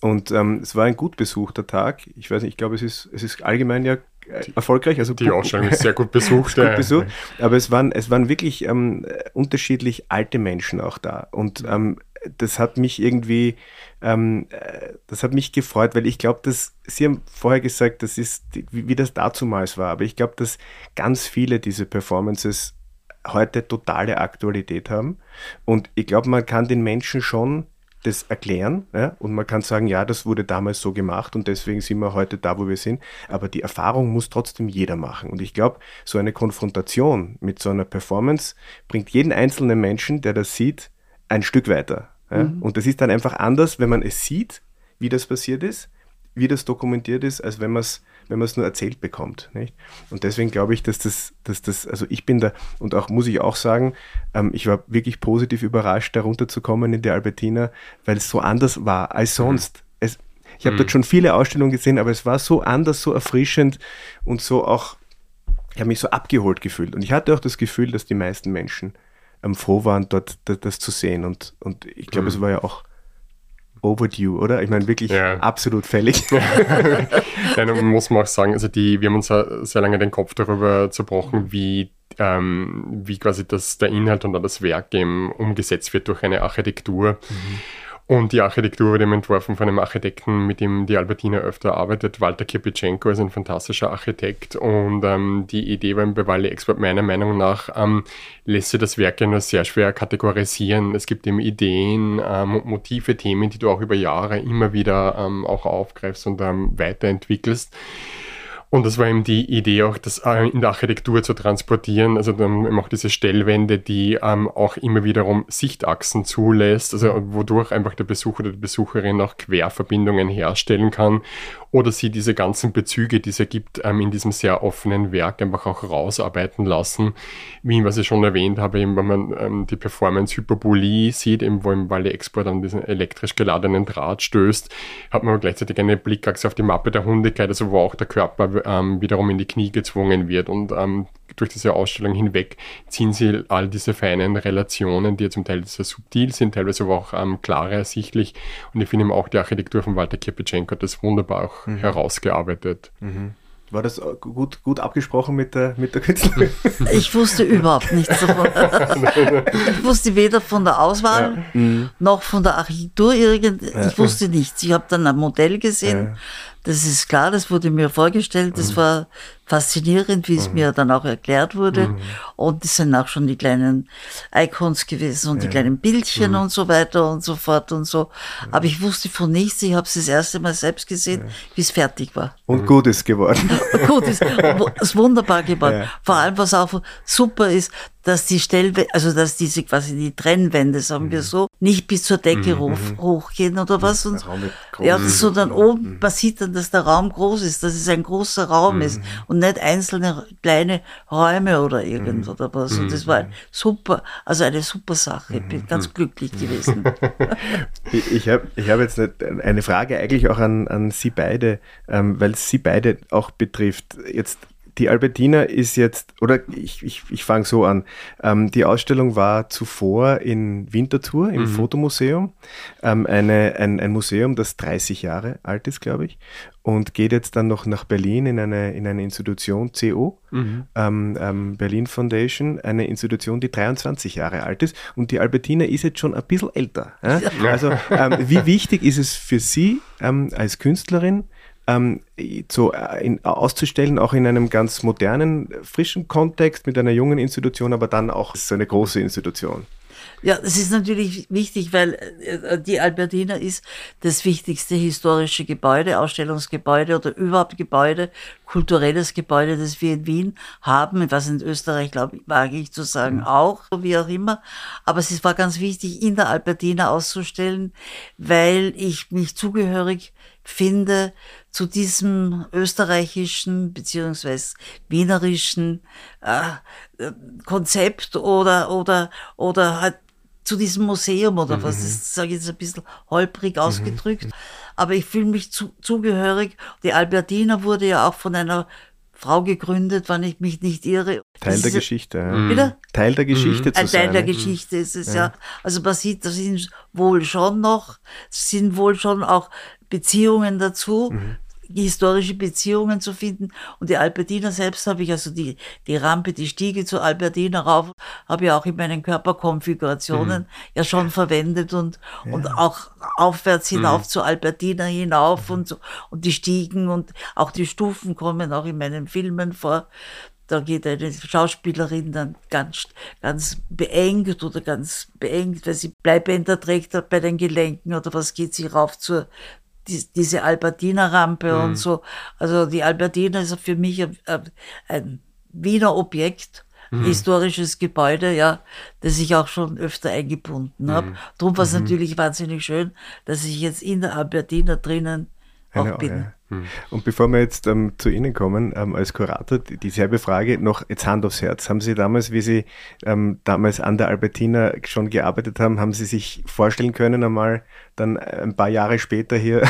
Und ähm, es war ein gut besuchter Tag. Ich weiß nicht, ich glaube, es ist, es ist allgemein ja äh, erfolgreich. Also die Ausstellung ist sehr gut besucht. gut besucht. Aber es waren, es waren wirklich ähm, unterschiedlich alte Menschen auch da. Und ähm, das hat mich irgendwie, ähm, äh, das hat mich gefreut, weil ich glaube, dass Sie haben vorher gesagt, das ist, wie, wie das dazumals war, aber ich glaube, dass ganz viele diese Performances heute totale Aktualität haben. Und ich glaube, man kann den Menschen schon das erklären ja? und man kann sagen, ja, das wurde damals so gemacht und deswegen sind wir heute da, wo wir sind. Aber die Erfahrung muss trotzdem jeder machen. Und ich glaube, so eine Konfrontation mit so einer Performance bringt jeden einzelnen Menschen, der das sieht, ein Stück weiter. Ja? Mhm. Und das ist dann einfach anders, wenn man es sieht, wie das passiert ist, wie das dokumentiert ist, als wenn man es wenn man es nur erzählt bekommt. Nicht? Und deswegen glaube ich, dass das, dass das, also ich bin da, und auch muss ich auch sagen, ähm, ich war wirklich positiv überrascht, da runterzukommen in die Albertina, weil es so anders war als mhm. sonst. Es, ich habe mhm. dort schon viele Ausstellungen gesehen, aber es war so anders, so erfrischend und so auch, ich habe mich so abgeholt gefühlt. Und ich hatte auch das Gefühl, dass die meisten Menschen ähm, froh waren, dort das, das, zu sehen. Und, und ich glaube, mhm. es war ja auch overdue, oder? Ich meine, wirklich ja. absolut fällig. Dann muss man auch sagen, also die, wir haben uns sehr lange den Kopf darüber zerbrochen, wie, ähm, wie quasi das, der Inhalt und das Werk eben umgesetzt wird durch eine Architektur. Mhm. Und die Architektur wurde entworfen von einem Architekten, mit dem die Albertina öfter arbeitet. Walter Kirpitschenko ist ein fantastischer Architekt. Und ähm, die Idee beim Bevalli Export meiner Meinung nach ähm, lässt sich das Werk ja nur sehr schwer kategorisieren. Es gibt eben Ideen, ähm, Motive, Themen, die du auch über Jahre immer wieder ähm, auch aufgreifst und ähm, weiterentwickelst. Und das war eben die Idee auch, das äh, in der Architektur zu transportieren. Also dann eben auch diese Stellwände, die ähm, auch immer wiederum Sichtachsen zulässt, also wodurch einfach der Besucher oder die Besucherin auch Querverbindungen herstellen kann oder sie diese ganzen Bezüge, die es ergibt, ähm, in diesem sehr offenen Werk einfach auch rausarbeiten lassen. Wie was ich schon erwähnt habe, eben, wenn man ähm, die Performance Hyperbolie sieht, eben, wo im Valle Export an diesen elektrisch geladenen Draht stößt, hat man gleichzeitig eine Blickachse auf die Mappe der Hundigkeit, also wo auch der Körper ähm, wiederum in die Knie gezwungen wird und ähm, durch diese Ausstellung hinweg ziehen sie all diese feinen Relationen, die zum Teil sehr subtil sind, teilweise aber auch ähm, klarer ersichtlich. Und ich finde auch die Architektur von Walter Kirpitschenko hat das wunderbar auch mhm. herausgearbeitet. Mhm. War das gut, gut abgesprochen mit der, mit der Künstlerin? Ich wusste überhaupt nichts davon. Ich wusste weder von der Auswahl ja. Mhm. noch von der Architektur. Irgend, ja. Ich wusste nichts. Ich habe dann ein Modell gesehen. Ja. Das ist klar, das wurde mir vorgestellt. Das mhm. war faszinierend, wie es mhm. mir dann auch erklärt wurde. Mhm. Und es sind auch schon die kleinen Icons gewesen und ja. die kleinen Bildchen mhm. und so weiter und so fort und so. Aber ich wusste von nichts. Ich habe es das erste Mal selbst gesehen, ja. wie es fertig war. Und gut ist geworden. gut ist, ist wunderbar geworden. Ja. Vor allem, was auch super ist, dass die Stellwände, also dass diese quasi die Trennwände, sagen mhm. wir so, nicht bis zur Decke mhm. mhm. hochgehen oder was. Und, ja, sondern oben, mhm. man sieht dann, dass der Raum groß ist, dass es ein großer Raum ist und nicht einzelne kleine Räume oder irgend oder was. Und das war super, also eine super Sache. Ich bin ganz glücklich gewesen. ich ich habe ich hab jetzt eine Frage eigentlich auch an, an Sie beide, ähm, weil es Sie beide auch betrifft. Jetzt die Albertina ist jetzt, oder ich, ich, ich fange so an. Ähm, die Ausstellung war zuvor in Winterthur im mhm. Fotomuseum. Ähm, eine, ein, ein Museum, das 30 Jahre alt ist, glaube ich. Und geht jetzt dann noch nach Berlin in eine, in eine Institution, CO, mhm. ähm, ähm Berlin Foundation, eine Institution, die 23 Jahre alt ist. Und die Albertina ist jetzt schon ein bisschen älter. Ja? Also, ähm, wie wichtig ist es für Sie ähm, als Künstlerin, ähm, so äh, in, auszustellen, auch in einem ganz modernen, frischen Kontext mit einer jungen Institution, aber dann auch so eine große Institution. Ja, das ist natürlich wichtig, weil äh, die Albertina ist das wichtigste historische Gebäude, Ausstellungsgebäude oder überhaupt Gebäude, kulturelles Gebäude, das wir in Wien haben, was in Österreich, glaube ich, wage ich zu sagen, mhm. auch, wie auch immer. Aber es war ganz wichtig, in der Albertina auszustellen, weil ich mich zugehörig finde zu diesem österreichischen beziehungsweise wienerischen äh, Konzept oder oder oder halt zu diesem Museum oder mhm. was ist, sage ich jetzt ein bisschen holprig mhm. ausgedrückt. Mhm. Aber ich fühle mich zu, zugehörig. Die Albertina wurde ja auch von einer Frau gegründet, wenn ich mich nicht irre. Teil das der Geschichte. Ja. Bitte? Teil der Geschichte mhm. zu Ein Teil der Geschichte ist es ja. ja. Also man sieht, da sind wohl schon noch, sind wohl schon auch Beziehungen dazu, mhm. historische Beziehungen zu finden. Und die Albertina selbst habe ich, also die, die Rampe, die Stiege zur Albertina rauf, habe ich auch in meinen Körperkonfigurationen mhm. ja schon verwendet und, ja. und auch aufwärts hinauf mhm. zur Albertina hinauf und so, und die Stiegen und auch die Stufen kommen auch in meinen Filmen vor da geht eine Schauspielerin dann ganz, ganz beengt oder ganz beengt, weil sie Bleibänder trägt bei den Gelenken oder was geht sie rauf zur, die, diese Albertina-Rampe mhm. und so. Also die Albertina ist für mich ein, ein Wiener Objekt. Mhm. historisches Gebäude, ja, das ich auch schon öfter eingebunden habe. Mhm. Darum war es mhm. natürlich wahnsinnig schön, dass ich jetzt in der Albertina drinnen auch bin. Ja. Hm. Und bevor wir jetzt ähm, zu Ihnen kommen, ähm, als Kurator, dieselbe Frage noch jetzt Hand aufs Herz. Haben Sie damals, wie Sie ähm, damals an der Albertina schon gearbeitet haben, haben Sie sich vorstellen können, einmal dann äh, ein paar Jahre später hier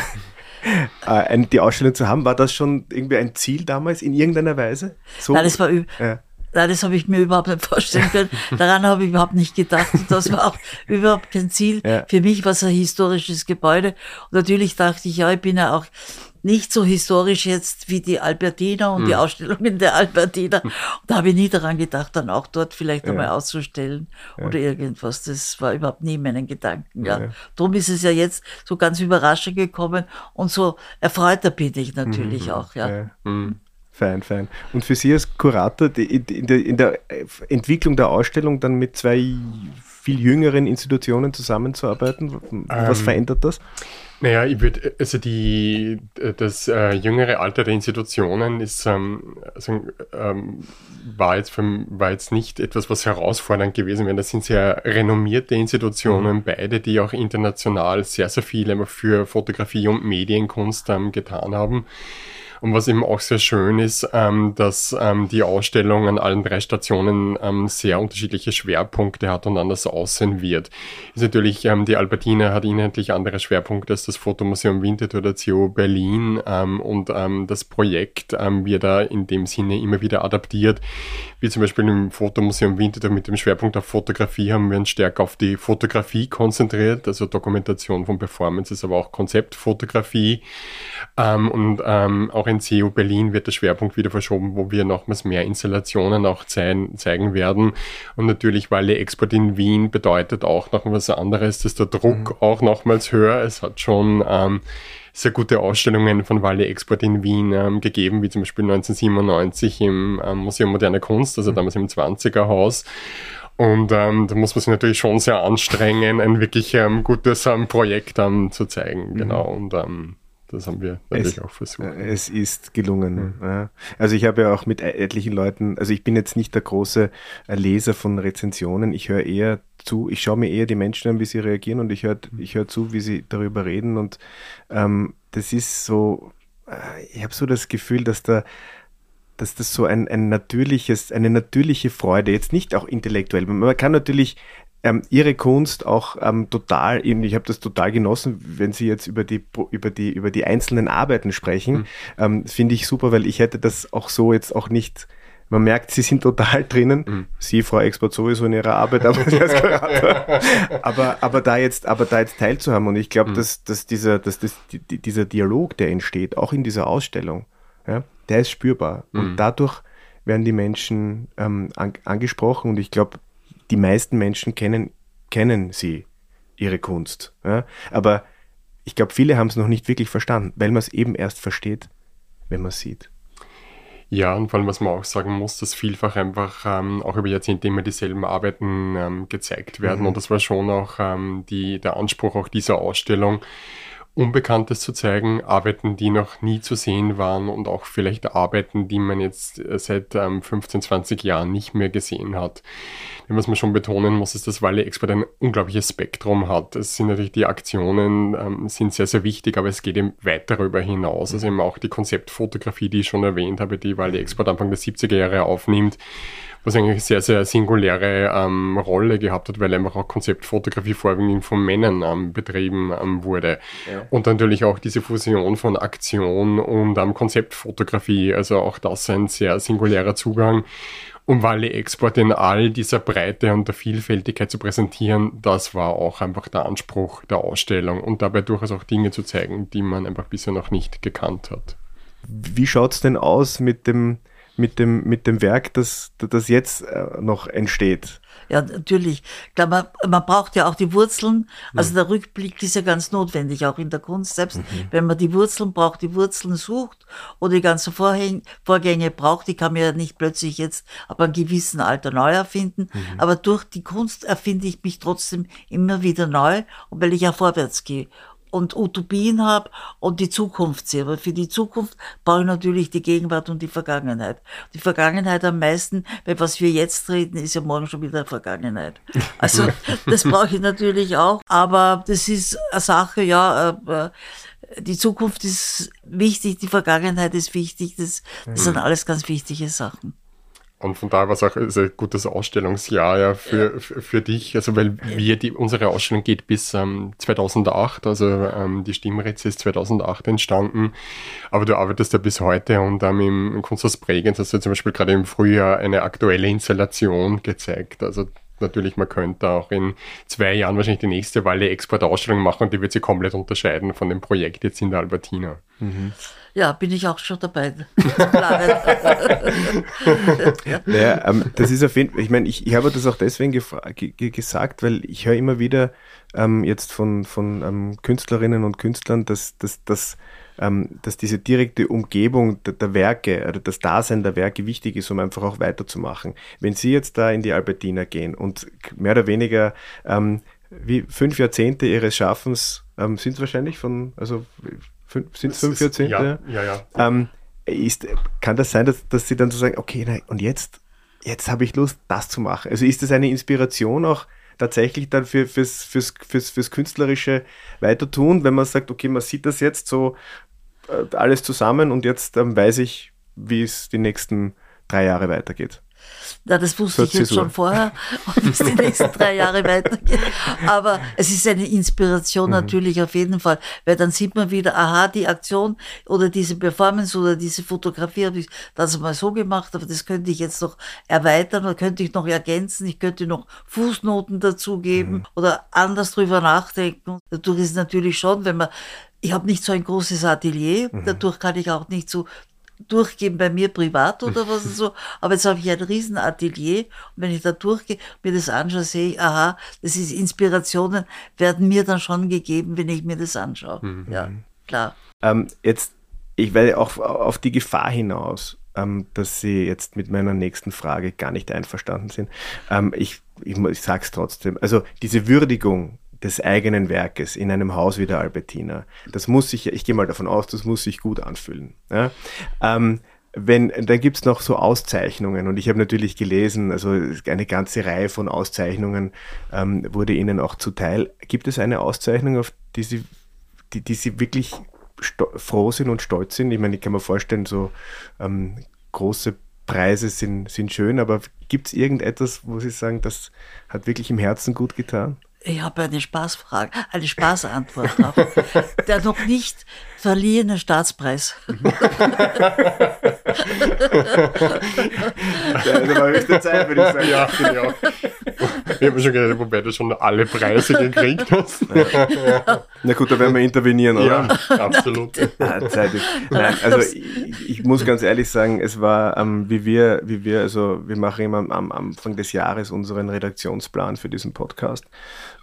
äh, die Ausstellung zu haben? War das schon irgendwie ein Ziel damals in irgendeiner Weise? So? Nein, das war ja. Nein, das habe ich mir überhaupt nicht vorstellen können. Daran habe ich überhaupt nicht gedacht. Und das war auch überhaupt kein Ziel. Ja. Für mich war es ein historisches Gebäude. Und natürlich dachte ich, ja, ich bin ja auch nicht so historisch jetzt wie die Albertina und mhm. die Ausstellungen der Albertina. Und da habe ich nie daran gedacht, dann auch dort vielleicht ja. einmal auszustellen ja. oder irgendwas. Das war überhaupt nie in meinen Gedanken. Ja. ja. Darum ist es ja jetzt so ganz überraschend gekommen und so erfreuter bin ich natürlich mhm. auch. Ja. Mhm. Fein, fein. Und für Sie als Kurator die, in, der, in der Entwicklung der Ausstellung dann mit zwei viel jüngeren Institutionen zusammenzuarbeiten, was ähm, verändert das? Naja, ich würde, also die, das äh, jüngere Alter der Institutionen ist, ähm, also, ähm, war, jetzt für, war jetzt nicht etwas, was herausfordernd gewesen wäre. Das sind sehr renommierte Institutionen, mhm. beide, die auch international sehr, sehr viel für Fotografie und Medienkunst ähm, getan haben. Und was eben auch sehr schön ist, ähm, dass ähm, die Ausstellung an allen drei Stationen ähm, sehr unterschiedliche Schwerpunkte hat und anders aussehen wird. Ist natürlich, ähm, die Albertina hat inhaltlich andere Schwerpunkte als das Fotomuseum Winterthur der CO Berlin ähm, und ähm, das Projekt wird da in dem Sinne immer wieder adaptiert. Wie zum Beispiel im Fotomuseum Winterthur mit dem Schwerpunkt auf Fotografie haben wir uns stärker auf die Fotografie konzentriert, also Dokumentation von Performances, aber auch Konzeptfotografie. Und auch in CU Berlin wird der Schwerpunkt wieder verschoben, wo wir nochmals mehr Installationen auch zeigen, zeigen werden. Und natürlich, weil der Export in Wien bedeutet auch noch was anderes, dass der Druck mhm. auch nochmals höher. Es hat schon ähm, sehr gute Ausstellungen von Walle Export in Wien ähm, gegeben, wie zum Beispiel 1997 im ähm, Museum Moderne Kunst, also mhm. damals im 20er Haus. Und ähm, da muss man sich natürlich schon sehr anstrengen, ein wirklich ähm, gutes ähm, Projekt ähm, zu zeigen. Mhm. Genau. Und ähm, das haben wir natürlich es, auch versucht. Äh, es ist gelungen. Mhm. Ja. Also ich habe ja auch mit etlichen Leuten, also ich bin jetzt nicht der große äh, Leser von Rezensionen, ich höre eher zu, ich schaue mir eher die Menschen an, wie sie reagieren und ich höre mhm. ich hör zu, wie sie darüber reden und ähm, das ist so, äh, ich habe so das Gefühl, dass da dass das so ein, ein natürliches, eine natürliche Freude, jetzt nicht auch intellektuell. Man kann natürlich ähm, ihre Kunst auch ähm, total, ich habe das total genossen, wenn Sie jetzt über die, über die, über die einzelnen Arbeiten sprechen, mhm. ähm, finde ich super, weil ich hätte das auch so jetzt auch nicht man merkt, sie sind total drinnen. Mhm. Sie, Frau Export, sowieso in ihrer Arbeit, aber, aber, aber da jetzt, aber da jetzt teilzuhaben. Und ich glaube, mhm. dass, dass dieser, dass das, die, dieser Dialog, der entsteht, auch in dieser Ausstellung, ja, der ist spürbar. Mhm. Und dadurch werden die Menschen ähm, an, angesprochen. Und ich glaube, die meisten Menschen kennen, kennen sie, ihre Kunst. Ja? Aber ich glaube, viele haben es noch nicht wirklich verstanden, weil man es eben erst versteht, wenn man es sieht. Ja, und vor allem, was man auch sagen muss, dass vielfach einfach ähm, auch über Jahrzehnte immer dieselben Arbeiten ähm, gezeigt werden. Mhm. Und das war schon auch ähm, die, der Anspruch auch dieser Ausstellung, Unbekanntes zu zeigen, Arbeiten, die noch nie zu sehen waren und auch vielleicht Arbeiten, die man jetzt äh, seit ähm, 15, 20 Jahren nicht mehr gesehen hat. Denn was man schon betonen muss, ist, dass Wally Expert ein unglaubliches Spektrum hat. Es sind natürlich die Aktionen, ähm, sind sehr, sehr wichtig, aber es geht eben weit darüber hinaus. Also eben auch die Konzeptfotografie, die ich schon erwähnt habe, die Wally Expert Anfang der 70er Jahre aufnimmt was eigentlich eine sehr, sehr singuläre ähm, Rolle gehabt hat, weil einfach auch Konzeptfotografie vorwiegend von Männern ähm, betrieben ähm, wurde. Ja. Und natürlich auch diese Fusion von Aktion und ähm, Konzeptfotografie, also auch das ein sehr singulärer Zugang. Um Wally Export in all dieser Breite und der Vielfältigkeit zu präsentieren, das war auch einfach der Anspruch der Ausstellung und dabei durchaus auch Dinge zu zeigen, die man einfach bisher noch nicht gekannt hat. Wie schaut es denn aus mit dem mit dem, mit dem Werk, das, das jetzt äh, noch entsteht. Ja, natürlich. Klar, man, man braucht ja auch die Wurzeln. Also der Rückblick ist ja ganz notwendig, auch in der Kunst. Selbst mhm. wenn man die Wurzeln braucht, die Wurzeln sucht oder die ganzen Vorhäng Vorgänge braucht, die kann man ja nicht plötzlich jetzt ab einem gewissen Alter neu erfinden. Mhm. Aber durch die Kunst erfinde ich mich trotzdem immer wieder neu und weil ich ja vorwärts gehe und Utopien habe und die Zukunft sehe. Aber für die Zukunft brauche ich natürlich die Gegenwart und die Vergangenheit. Die Vergangenheit am meisten, weil was wir jetzt reden, ist ja morgen schon wieder Vergangenheit. Also das brauche ich natürlich auch. Aber das ist eine Sache, ja, äh, die Zukunft ist wichtig, die Vergangenheit ist wichtig. Das, das sind alles ganz wichtige Sachen. Und von daher war es auch ein gutes Ausstellungsjahr ja, für, ja. für, dich, also weil wir die, unsere Ausstellung geht bis ähm, 2008, also ähm, die Stimmritze ist 2008 entstanden, aber du arbeitest ja bis heute und ähm, im, im Kunsthaus Bregenz hast du zum Beispiel gerade im Frühjahr eine aktuelle Installation gezeigt, also natürlich, man könnte auch in zwei Jahren wahrscheinlich die nächste Walle Export-Ausstellung machen und die wird sich komplett unterscheiden von dem Projekt jetzt in der Albertina. Mhm. Ja, bin ich auch schon dabei. ja. Naja, ähm, das ist auf jeden Fall, ich meine, ich, ich habe das auch deswegen gesagt, weil ich höre immer wieder ähm, jetzt von, von ähm, Künstlerinnen und Künstlern, dass, dass, dass, dass diese direkte Umgebung der, der, Werke oder das Dasein der Werke wichtig ist, um einfach auch weiterzumachen. Wenn Sie jetzt da in die Albertina gehen und mehr oder weniger ähm, wie fünf Jahrzehnte Ihres Schaffens ähm, sind es wahrscheinlich von, also sind es fünf Jahrzehnte? Ja, ja, ja. Ähm, ist, kann das sein, dass, dass Sie dann so sagen, okay, nein, und jetzt, jetzt habe ich Lust, das zu machen? Also ist das eine Inspiration auch tatsächlich dann für, fürs, fürs, fürs, fürs künstlerische Weitertun, wenn man sagt, okay, man sieht das jetzt so alles zusammen und jetzt ähm, weiß ich, wie es die nächsten drei Jahre weitergeht? Na, das wusste ich jetzt schon vorher, ob es die nächsten drei Jahre weitergeht. Aber es ist eine Inspiration mhm. natürlich auf jeden Fall, weil dann sieht man wieder, aha, die Aktion oder diese Performance oder diese Fotografie habe ich das mal so gemacht, aber das könnte ich jetzt noch erweitern oder könnte ich noch ergänzen, ich könnte noch Fußnoten dazugeben mhm. oder anders drüber nachdenken. Dadurch ist natürlich schon, wenn man ich habe nicht so ein großes Atelier, mhm. dadurch kann ich auch nicht so durchgehen bei mir privat oder was so. Aber jetzt habe ich ein Riesenatelier und wenn ich da durchgehe, mir das anschaue, sehe ich, aha, das ist Inspirationen, werden mir dann schon gegeben, wenn ich mir das anschaue. Mhm. Ja, klar. Ähm, jetzt, ich werde auch auf die Gefahr hinaus, ähm, dass Sie jetzt mit meiner nächsten Frage gar nicht einverstanden sind. Ähm, ich, ich, ich sage es trotzdem. Also diese Würdigung des eigenen Werkes in einem Haus wie der Albertina. Das muss sich, ich gehe mal davon aus, das muss sich gut anfühlen. Ja? Ähm, wenn, dann gibt's noch so Auszeichnungen und ich habe natürlich gelesen, also eine ganze Reihe von Auszeichnungen ähm, wurde Ihnen auch zuteil. Gibt es eine Auszeichnung, auf die Sie, die, die Sie wirklich froh sind und stolz sind? Ich meine, ich kann mir vorstellen, so ähm, große Preise sind, sind schön, aber gibt es irgendetwas, wo Sie sagen, das hat wirklich im Herzen gut getan? Ich habe eine Spaßfrage, eine Spaßantwort drauf. Der noch nicht verliehene Staatspreis. ja, da war höchste Zeit, würde ich sagen. Ja, genau. Ich habe schon gedacht, wobei du schon alle Preise gekriegt hast. Ja. Na gut, da werden wir intervenieren, oder? Ja, absolut. Nein, also ich, ich, muss ganz ehrlich sagen, es war, ähm, wie wir, wie wir, also wir machen immer am, am Anfang des Jahres unseren Redaktionsplan für diesen Podcast.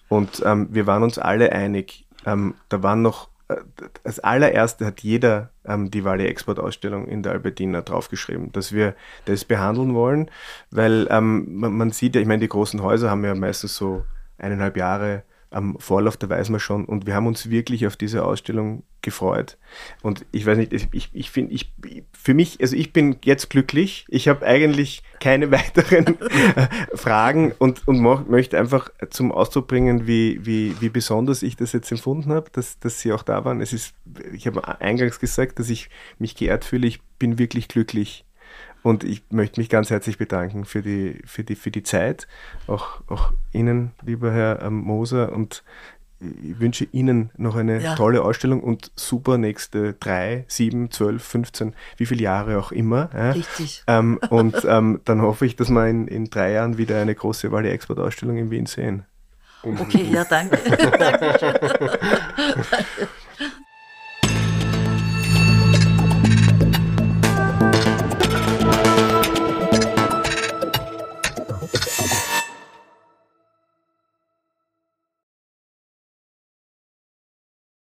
Und ähm, wir waren uns alle einig, ähm, da waren noch, als allererste hat jeder ähm, die Wally Export Ausstellung in der Albertina draufgeschrieben, dass wir das behandeln wollen, weil ähm, man, man, sieht ja, ich meine, die großen Häuser haben ja meistens so eineinhalb Jahre am Vorlauf, da weiß man schon. Und wir haben uns wirklich auf diese Ausstellung gefreut. Und ich weiß nicht, ich, ich finde, ich, für mich, also ich bin jetzt glücklich. Ich habe eigentlich keine weiteren äh, Fragen und, und möchte einfach zum Ausdruck bringen, wie, wie, wie besonders ich das jetzt empfunden habe, dass, dass Sie auch da waren. Es ist, ich habe eingangs gesagt, dass ich mich geehrt fühle. Ich bin wirklich glücklich und ich möchte mich ganz herzlich bedanken für die, für die, für die Zeit, auch, auch Ihnen, lieber Herr ähm, Moser. Und ich wünsche Ihnen noch eine ja. tolle Ausstellung und super nächste drei, sieben, zwölf, 15, wie viele Jahre auch immer. Ja? Richtig. Ähm, und ähm, dann hoffe ich, dass wir in, in drei Jahren wieder eine große Wally Export Ausstellung in Wien sehen. Okay, ja, danke. Dankeschön.